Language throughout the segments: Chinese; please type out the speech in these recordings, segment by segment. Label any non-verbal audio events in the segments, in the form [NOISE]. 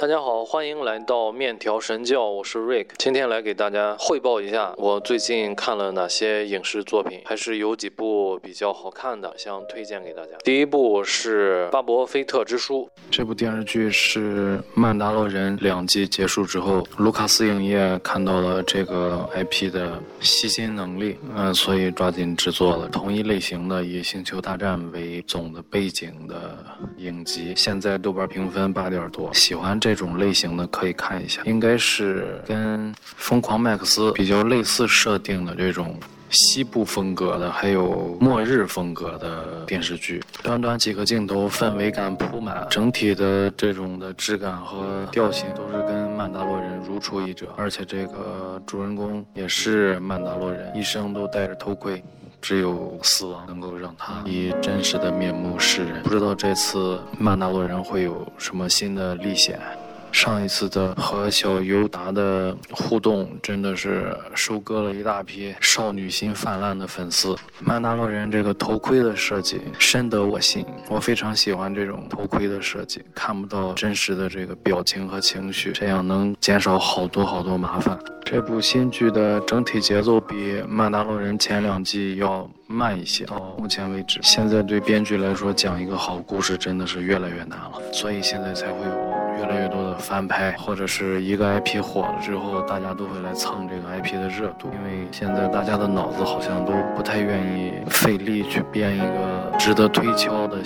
大家好，欢迎来到面条神教，我是 Rick，今天来给大家汇报一下我最近看了哪些影视作品，还是有几部比较好看的，想推荐给大家。第一部是《巴博菲特之书》，这部电视剧是《曼达洛人》两季结束之后，卢卡斯影业看到了这个 IP 的吸金能力，嗯，所以抓紧制作了同一类型的以《星球大战》为总的背景的影集，现在豆瓣评分八点多，喜欢这。这种类型的可以看一下，应该是跟《疯狂麦克斯》比较类似设定的这种西部风格的，还有末日风格的电视剧。短短几个镜头，氛围感铺满，整体的这种的质感和调性都是跟《曼达洛人》如出一辙。而且这个主人公也是曼达洛人，一生都戴着头盔。只有死亡能够让他以真实的面目示人。不知道这次曼达洛人会有什么新的历险。上一次的和小尤达的互动，真的是收割了一大批少女心泛滥的粉丝。曼达洛人这个头盔的设计深得我心，我非常喜欢这种头盔的设计，看不到真实的这个表情和情绪，这样能减少好多好多麻烦。这部新剧的整体节奏比曼达洛人前两季要慢一些。到目前为止，现在对编剧来说讲一个好故事真的是越来越难了，所以现在才会有。越来越多的翻拍，或者是一个 IP 火了之后，大家都会来蹭这个 IP 的热度。因为现在大家的脑子好像都不太愿意费力去编一个值得推敲的、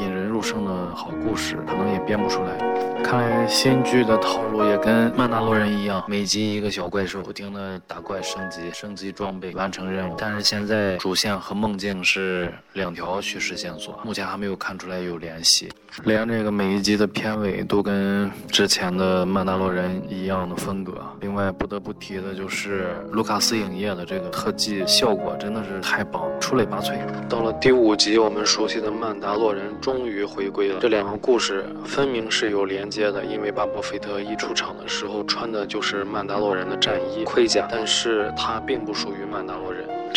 引人入胜的好故事，可能也编不出来。看来新剧的套路也跟曼达洛人一样，每集一个小怪兽，不停的打怪升级、升级装备、完成任务。但是现在主线和梦境是两条叙事线索，目前还没有看出来有联系。连这个每一集的片尾都跟之前的曼达洛人一样的风格。另外不得不提的就是卢卡斯影业的这个特技效果真的是太棒，出类拔萃。到了第五集，我们熟悉的曼达洛人终于回归了。这两个故事分明是有连。接的，因为巴博菲特一出场的时候穿的就是曼达洛人的战衣盔甲，但是他并不属于曼达洛。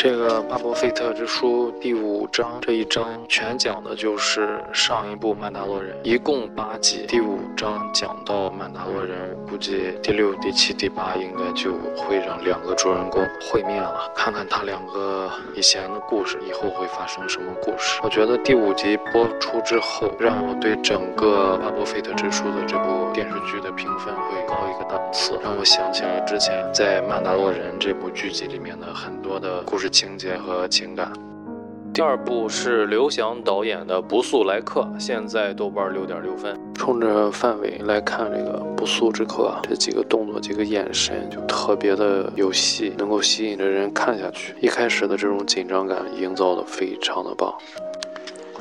这个《巴博费特之书》第五章这一章全讲的就是上一部《曼达洛人》，一共八集。第五章讲到曼达洛人，估计第六、第七、第八应该就会让两个主人公会面了，看看他两个以前的故事，以后会发生什么故事。我觉得第五集播出之后，让我对整个《巴博费特之书》的这部电视剧的评分会高一个档次，让我想起了之前在《曼达洛人》这部剧集里面的很多的故事。情节和情感。第二部是刘翔导演的《不速来客》，现在豆瓣六点六分。冲着范伟来看，这个《不速之客》这几个动作、几个眼神就特别的有戏，能够吸引着人看下去。一开始的这种紧张感营造的非常的棒。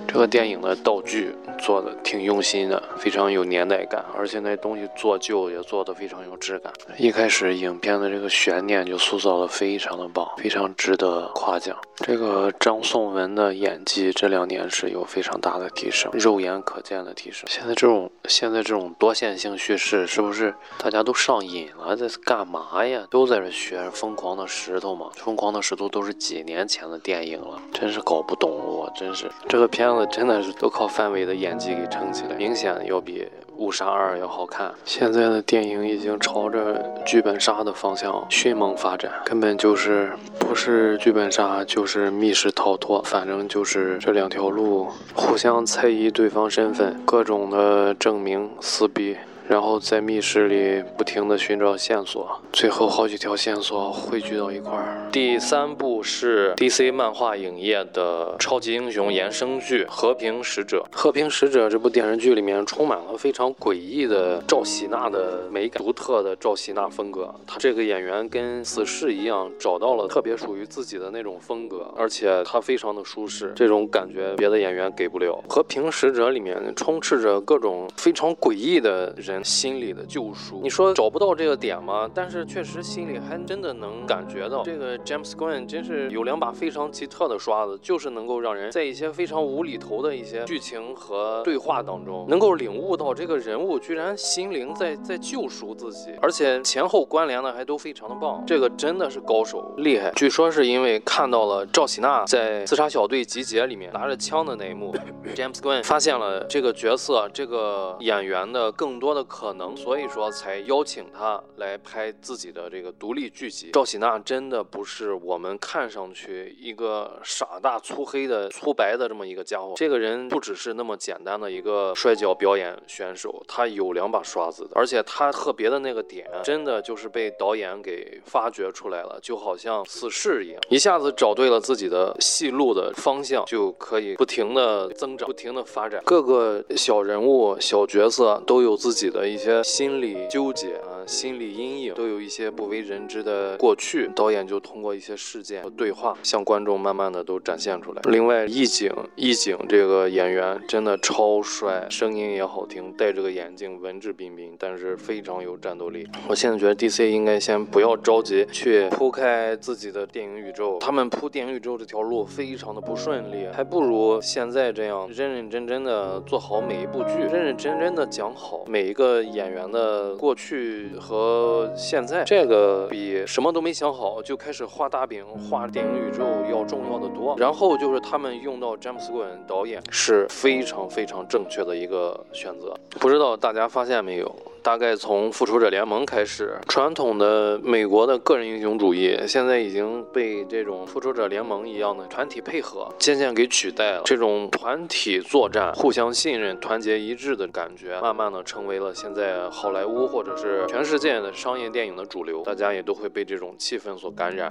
这个电影的道具做的挺用心的，非常有年代感，而且那东西做旧也做的非常有质感。一开始影片的这个悬念就塑造的非常的棒，非常值得夸奖。这个张颂文的演技这两年是有非常大的提升，肉眼可见的提升。现在这种现在这种多线性叙事是不是大家都上瘾了？在干嘛呀？都在这学《疯狂的石头》嘛，《疯狂的石头》都是几年前的电影了，真是搞不懂我，真是这个片子。真的是都靠范伟的演技给撑起来，明显要比《误杀二》要好看。现在的电影已经朝着剧本杀的方向迅猛发展，根本就是不是剧本杀就是密室逃脱，反正就是这两条路互相猜疑对方身份，各种的证明撕逼。然后在密室里不停地寻找线索，最后好几条线索汇聚到一块儿。第三部是 DC 漫画影业的超级英雄衍生剧《和平使者》。《和平使者》这部电视剧里面充满了非常诡异的赵喜娜的美感，独特的赵喜娜风格。他这个演员跟死侍一样，找到了特别属于自己的那种风格，而且他非常的舒适，这种感觉别的演员给不了。《和平使者》里面充斥着各种非常诡异的人。心里的救赎，你说找不到这个点吗？但是确实心里还真的能感觉到，这个 James Gunn 真是有两把非常奇特的刷子，就是能够让人在一些非常无厘头的一些剧情和对话当中，能够领悟到这个人物居然心灵在在救赎自己，而且前后关联的还都非常的棒，这个真的是高手，厉害。据说是因为看到了赵喜娜在自杀小队集结里面拿着枪的那一幕，[LAUGHS] James Gunn 发现了这个角色这个演员的更多的可能，所以说才邀请他来拍自己的这个独立剧集。赵喜娜真的不是我们看上去一个傻大粗黑的粗白的这么一个家伙，这个人不只是那么简单的一个摔跤表演选手，他有两把刷子的，而且他特别的那个点，真的就是被导演给发掘出来了，就好像死侍一样，一下子找对了自己的戏路的方向，就可以不停的增长，不停的发展。各个小人物、小角色都有自己的的一些心理纠结啊，心理阴影，都有一些不为人知的过去。导演就通过一些事件和对话，向观众慢慢的都展现出来。另外，易景，易景这个演员真的超帅，声音也好听，戴着个眼镜，文质彬彬，但是非常有战斗力。我现在觉得 DC 应该先不要着急去铺开自己的电影宇宙，他们铺电影宇宙这条路非常的不顺利，还不如现在这样认认真真的做好每一部剧，认认真真的讲好每一个演员的过去和现在，这个比什么都没想好就开始画大饼、画电影宇宙要重要的多。然后就是他们用到詹姆斯·古恩导演是非常非常正确的一个选择，不知道大家发现没有？大概从复仇者联盟开始，传统的美国的个人英雄主义现在已经被这种复仇者联盟一样的团体配合渐渐给取代了。这种团体作战、互相信任、团结一致的感觉，慢慢的成为了现在好莱坞或者是全世界的商业电影的主流。大家也都会被这种气氛所感染。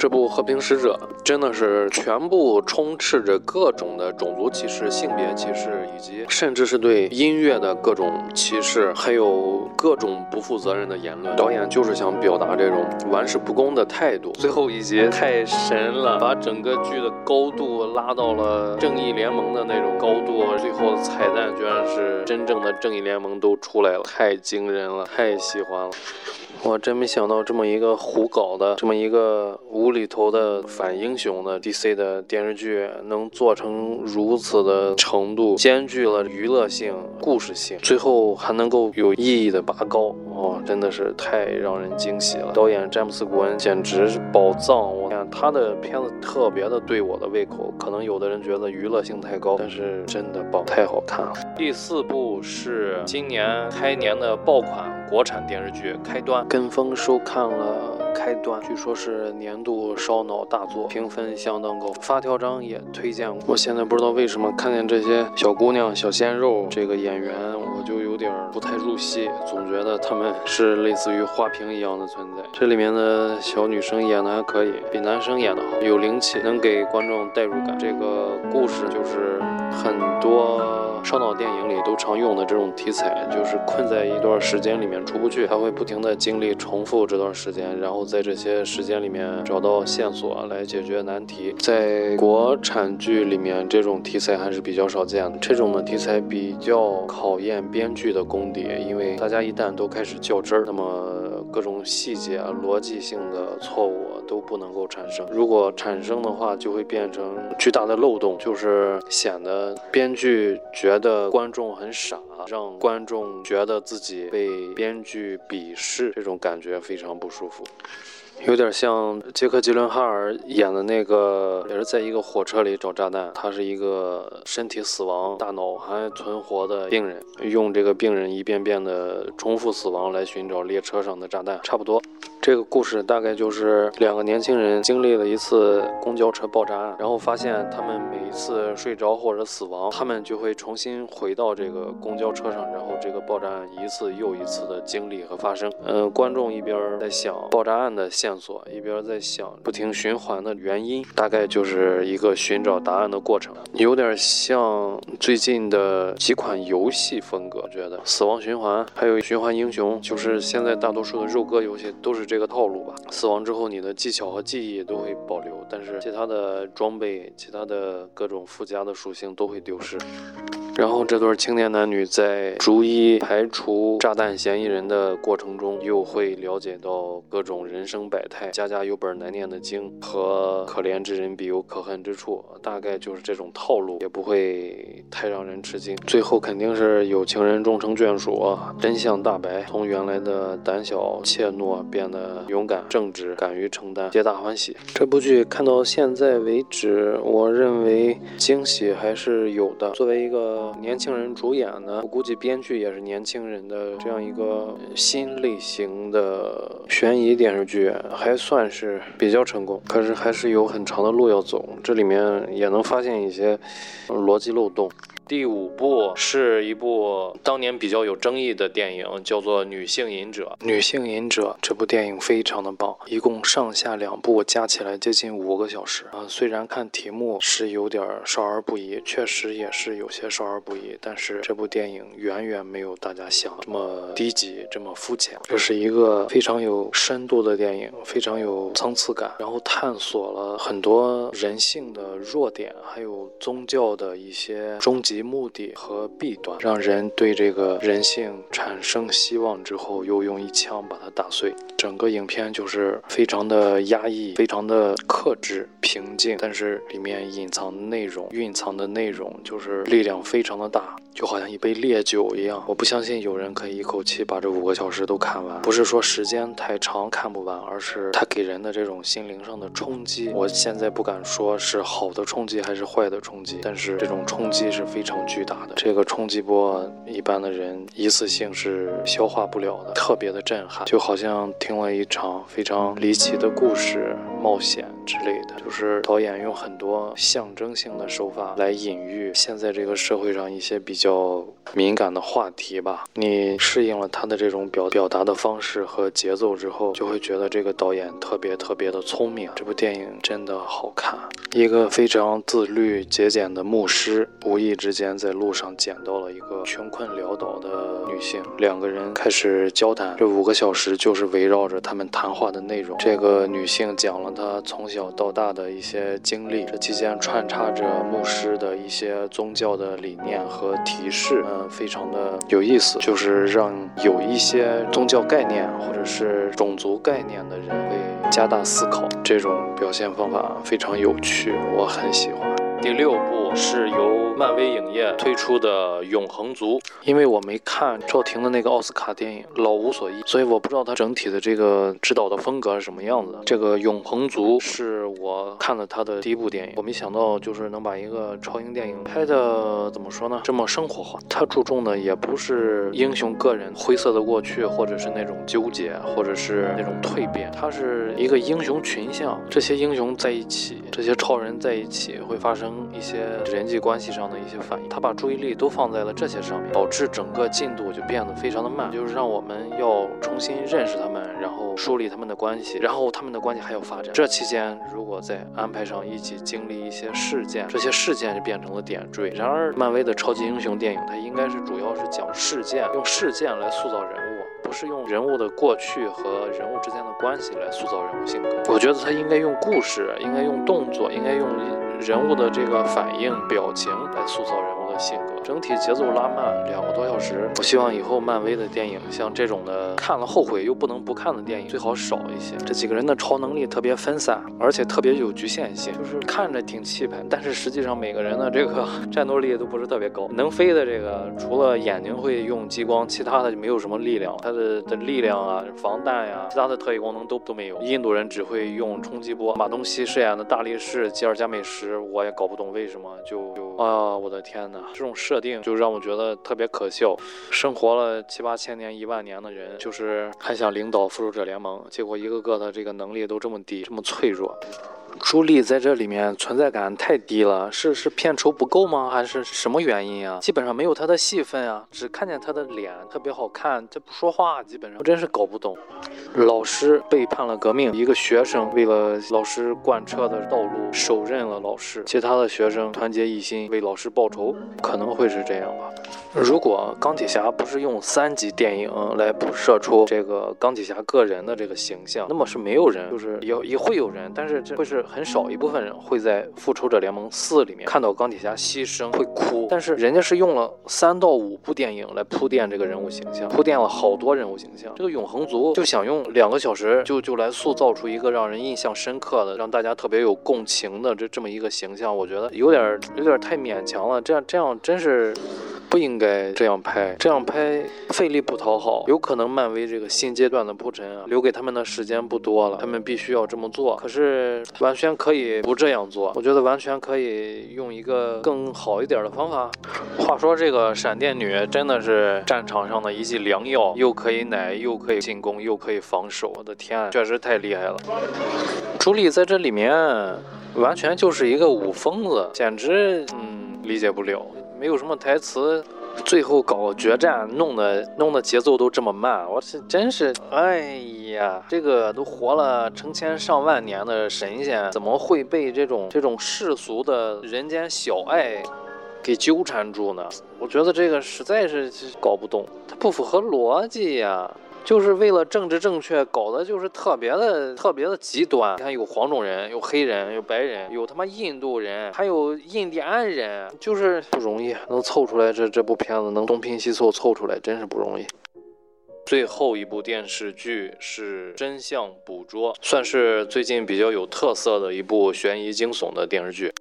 这部《和平使者》真的是全部充斥着各种的种族歧视、性别歧视，以及甚至是对音乐的各种歧视，还有各种不负责任的言论。导演就是想表达这种玩世不恭的态度。最后一集太神了，把整个剧的高度拉到了正义联盟的那种高度。最后的彩蛋居然是真正的正义联盟都出来了，太惊人了，太喜欢了。我真没想到这么一个胡搞的，这么一个无里头的反英雄的 DC 的电视剧，能做成如此的程度，兼具了娱乐性、故事性，最后还能够有意义的拔高，哇，真的是太让人惊喜了！导演詹姆斯·古恩简直是宝藏，我看他的片子特别的对我的胃口。可能有的人觉得娱乐性太高，但是真的棒，太好看了。第四部是今年开年的爆款国产电视剧《开端》。跟风收看了《开端》，据说是年度烧脑大作，评分相当高。发条章也推荐过。我现在不知道为什么看见这些小姑娘、小鲜肉这个演员，我就有点不太入戏，总觉得他们是类似于花瓶一样的存在。这里面的小女生演的还可以，比男生演的好，有灵气，能给观众代入感。这个故事就是很多。烧脑电影里都常用的这种题材，就是困在一段时间里面出不去，他会不停的经历重复这段时间，然后在这些时间里面找到线索来解决难题。在国产剧里面，这种题材还是比较少见的。这种的题材比较考验编剧的功底，因为大家一旦都开始较真儿，那么各种细节、逻辑性的错误都不能够产生。如果产生的话，就会变成巨大的漏洞，就是显得编剧觉。得观众很傻，让观众觉得自己被编剧鄙视，这种感觉非常不舒服。有点像杰克·吉伦哈尔演的那个，也是在一个火车里找炸弹。他是一个身体死亡、大脑还存活的病人，用这个病人一遍遍的重复死亡来寻找列车上的炸弹。差不多，这个故事大概就是两个年轻人经历了一次公交车爆炸案，然后发现他们每一次睡着或者死亡，他们就会重新回到这个公交车上，然后这个爆炸案一次又一次的经历和发生。嗯，观众一边在想爆炸案的线。索一边在想不停循环的原因，大概就是一个寻找答案的过程，有点像最近的几款游戏风格。我觉得《死亡循环》还有《循环英雄》，就是现在大多数的肉鸽游戏都是这个套路吧。死亡之后，你的技巧和记忆都会保留，但是其他的装备、其他的各种附加的属性都会丢失。然后这对青年男女在逐一排除炸弹嫌疑人的过程中，又会了解到各种人生百态。家家有本难念的经和可怜之人必有可恨之处，大概就是这种套路，也不会太让人吃惊。最后肯定是有情人终成眷属，真相大白，从原来的胆小怯懦变得勇敢正直，敢于承担，皆大欢喜。这部剧看到现在为止，我认为惊喜还是有的。作为一个年轻人主演呢，我估计编剧也是年轻人的这样一个新类型的悬疑电视剧，还算是比较成功。可是还是有很长的路要走，这里面也能发现一些逻辑漏洞。第五部是一部当年比较有争议的电影，叫做《女性隐者》。《女性隐者》这部电影非常的棒，一共上下两部加起来接近五个小时啊。虽然看题目是有点少儿不宜，确实也是有些少儿不宜，但是这部电影远远没有大家想这么低级、这么肤浅。这是一个非常有深度的电影，非常有层次感，然后探索了很多人性的弱点，还有宗教的一些终极。目的和弊端，让人对这个人性产生希望之后，又用一枪把它打碎。整个影片就是非常的压抑，非常的克制、平静，但是里面隐藏的内容、蕴藏的内容就是力量非常的大，就好像一杯烈酒一样。我不相信有人可以一口气把这五个小时都看完，不是说时间太长看不完，而是它给人的这种心灵上的冲击。我现在不敢说是好的冲击还是坏的冲击，但是这种冲击是非非常。巨大的这个冲击波，一般的人一次性是消化不了的，特别的震撼，就好像听了一场非常离奇的故事、冒险之类的。就是导演用很多象征性的手法来隐喻现在这个社会上一些比较敏感的话题吧。你适应了他的这种表表达的方式和节奏之后，就会觉得这个导演特别特别的聪明。这部电影真的好看，一个非常自律节俭的牧师，无意之间。在路上捡到了一个穷困潦倒的女性，两个人开始交谈。这五个小时就是围绕着他们谈话的内容。这个女性讲了他从小到大的一些经历，这期间穿插着牧师的一些宗教的理念和提示，嗯，非常的有意思，就是让有一些宗教概念或者是种族概念的人会加大思考。这种表现方法非常有趣，我很喜欢。第六部是由漫威影业推出的《永恒族》，因为我没看赵婷的那个奥斯卡电影《老无所依》，所以我不知道他整体的这个指导的风格是什么样子。这个《永恒族》是我看了他的第一部电影，我没想到就是能把一个超英电影拍的怎么说呢，这么生活化。他注重的也不是英雄个人灰色的过去，或者是那种纠结，或者是那种蜕变，他是一个英雄群像，这些英雄在一起，这些超人在一起会发生。一些人际关系上的一些反应，他把注意力都放在了这些上面，导致整个进度就变得非常的慢，就是让我们要重新认识他们，然后梳理他们的关系，然后他们的关系还要发展。这期间如果再安排上一起经历一些事件，这些事件就变成了点缀。然而，漫威的超级英雄电影，它应该是主要是讲事件，用事件来塑造人物，不是用人物的过去和人物之间的关系来塑造人物性格。我觉得他应该用故事，应该用动作，应该用。人物的这个反应、表情来塑造人物的性格，整体节奏拉慢，两个多小时。我希望以后漫威的电影像这种的看了后悔又不能不看的电影最好少一些。这几个人的超能力特别分散，而且特别有局限性，就是看着挺气派，但是实际上每个人的这个战斗力都不是特别高。能飞的这个除了眼睛会用激光，其他的就没有什么力量。他的的力量啊、防弹呀、其他的特异功能都都没有。印度人只会用冲击波。马东锡饰演的大力士吉尔加美什。我也搞不懂为什么就就啊，我的天哪！这种设定就让我觉得特别可笑。生活了七八千年、一万年的人，就是还想领导复仇者联盟，结果一个个的这个能力都这么低，这么脆弱。朱莉在这里面存在感太低了，是是片酬不够吗？还是什么原因啊？基本上没有她的戏份啊，只看见她的脸特别好看，她不说话，基本上我真是搞不懂。老师背叛了革命，一个学生为了老师贯彻的道路，手刃了老师，其他的学生团结一心为老师报仇。可能会是这样吧。如果钢铁侠不是用三级电影来铺设出这个钢铁侠个人的这个形象，那么是没有人，就是也也会有人，但是这会是很少一部分人会在复仇者联盟四里面看到钢铁侠牺牲会哭。但是人家是用了三到五部电影来铺垫这个人物形象，铺垫了好多人物形象。这个永恒族就想用两个小时就就来塑造出一个让人印象深刻的、让大家特别有共情的这这么一个形象，我觉得有点有点太勉强了。这样这样真是。不应该这样拍，这样拍费力不讨好，有可能漫威这个新阶段的铺陈啊，留给他们的时间不多了，他们必须要这么做。可是完全可以不这样做，我觉得完全可以用一个更好一点的方法。话说这个闪电女真的是战场上的一剂良药，又可以奶，又可以进攻，又可以防守，我的天，确实太厉害了。朱莉在这里面完全就是一个武疯子，简直嗯理解不了。没有什么台词，最后搞决战，弄得弄得节奏都这么慢，我是真是，哎呀，这个都活了成千上万年的神仙，怎么会被这种这种世俗的人间小爱给纠缠住呢？我觉得这个实在是搞不懂，它不符合逻辑呀。就是为了政治正确，搞的就是特别的特别的极端。你看，有黄种人，有黑人，有白人，有他妈印度人，还有印第安人，就是不容易，能凑出来这这部片子，能东拼西凑凑出来，真是不容易。最后一部电视剧是《真相捕捉》，算是最近比较有特色的一部悬疑惊悚的电视剧。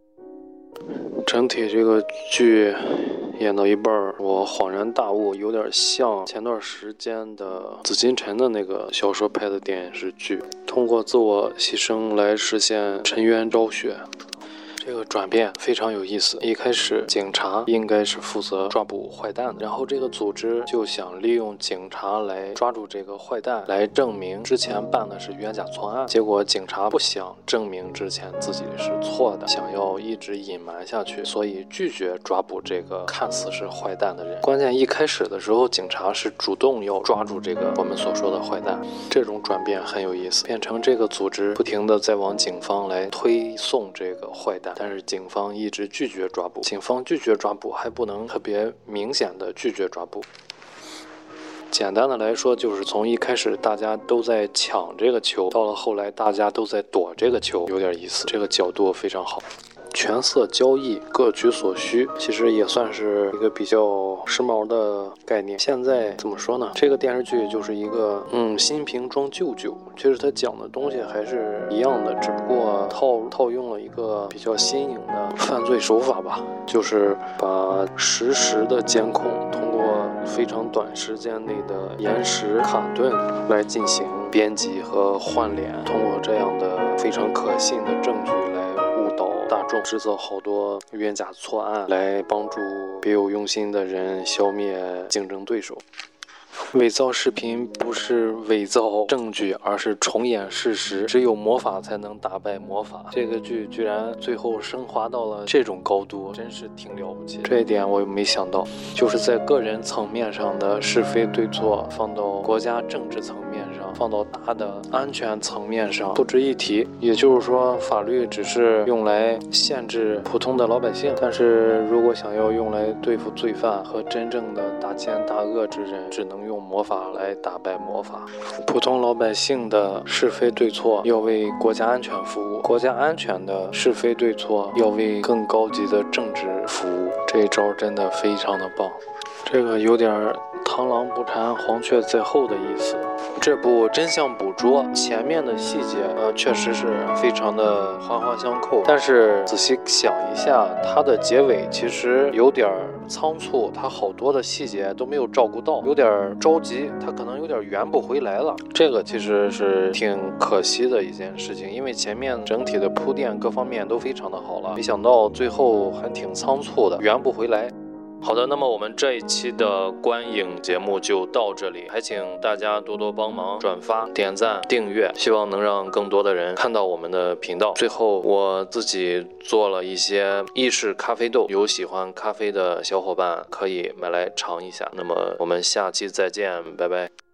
整体这个剧。演到一半儿，我恍然大悟，有点像前段时间的紫禁城的那个小说拍的电视剧，通过自我牺牲来实现沉冤昭雪。这个转变非常有意思。一开始，警察应该是负责抓捕坏蛋的，然后这个组织就想利用警察来抓住这个坏蛋，来证明之前办的是冤假错案。结果警察不想证明之前自己是错的，想要一直隐瞒下去，所以拒绝抓捕这个看似是坏蛋的人。关键一开始的时候，警察是主动要抓住这个我们所说的坏蛋。这种转变很有意思，变成这个组织不停的在往警方来推送这个坏蛋。但是警方一直拒绝抓捕，警方拒绝抓捕还不能特别明显的拒绝抓捕。简单的来说，就是从一开始大家都在抢这个球，到了后来大家都在躲这个球，有点意思。这个角度非常好。全色交易，各取所需，其实也算是一个比较时髦的概念。现在怎么说呢？这个电视剧就是一个，嗯，新瓶装旧酒。其实它讲的东西还是一样的，只不过套套用了一个比较新颖的 [LAUGHS] 犯罪手法吧，就是把实时的监控通过非常短时间内的延时卡顿来进行编辑和换脸，通过这样的非常可信的证据来。大众制造好多冤假错案，来帮助别有用心的人消灭竞争对手。伪造视频不是伪造证据，而是重演事实。只有魔法才能打败魔法。这个剧居然最后升华到了这种高度，真是挺了不起。这一点我也没想到，就是在个人层面上的是非对错，放到国家政治层面，放到大的安全层面上不值一提。也就是说，法律只是用来限制普通的老百姓，但是如果想要用来对付罪犯和真正的大奸大恶之人，只能用。魔法来打败魔法，普通老百姓的是非对错要为国家安全服务，国家安全的是非对错要为更高级的政治服务。这一招真的非常的棒，这个有点螳螂捕蝉，黄雀在后的意思。这部真相捕捉前面的细节，呃，确实是非常的环环相扣。但是仔细想一下，它的结尾其实有点仓促，它好多的细节都没有照顾到，有点着急，它可能有点圆不回来了。这个其实是挺可惜的一件事情，因为前面整体的铺垫各方面都非常的好了，没想到最后还挺仓促的，圆不回来。好的，那么我们这一期的观影节目就到这里，还请大家多多帮忙转发、点赞、订阅，希望能让更多的人看到我们的频道。最后，我自己做了一些意式咖啡豆，有喜欢咖啡的小伙伴可以买来尝一下。那么我们下期再见，拜拜。